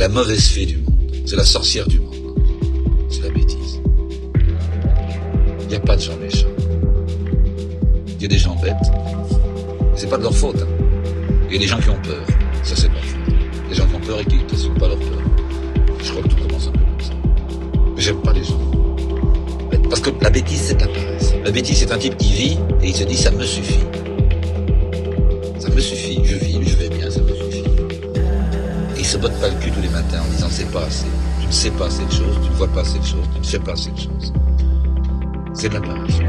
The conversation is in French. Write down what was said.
la mauvaise fée du monde. C'est la sorcière du monde. C'est la bêtise. Il n'y a pas de gens méchants. Il y a des gens bêtes. C'est pas de leur faute. hein. Il y a des gens qui ont peur. Ça, c'est de leur faute. Des gens qui ont peur et qui n'assument pas leur peur. Je crois que tout commence un peu comme ça. Mais j'aime pas les gens. Parce que la bêtise, c'est la paresse. La bêtise, c'est un type qui vit et il se dit, ça me suffit. Botte pas le cul tous les matins en disant, c'est pas assez. Tu ne sais pas assez de choses, tu ne vois pas assez de choses, tu ne sais pas assez de choses. C'est de la paresse.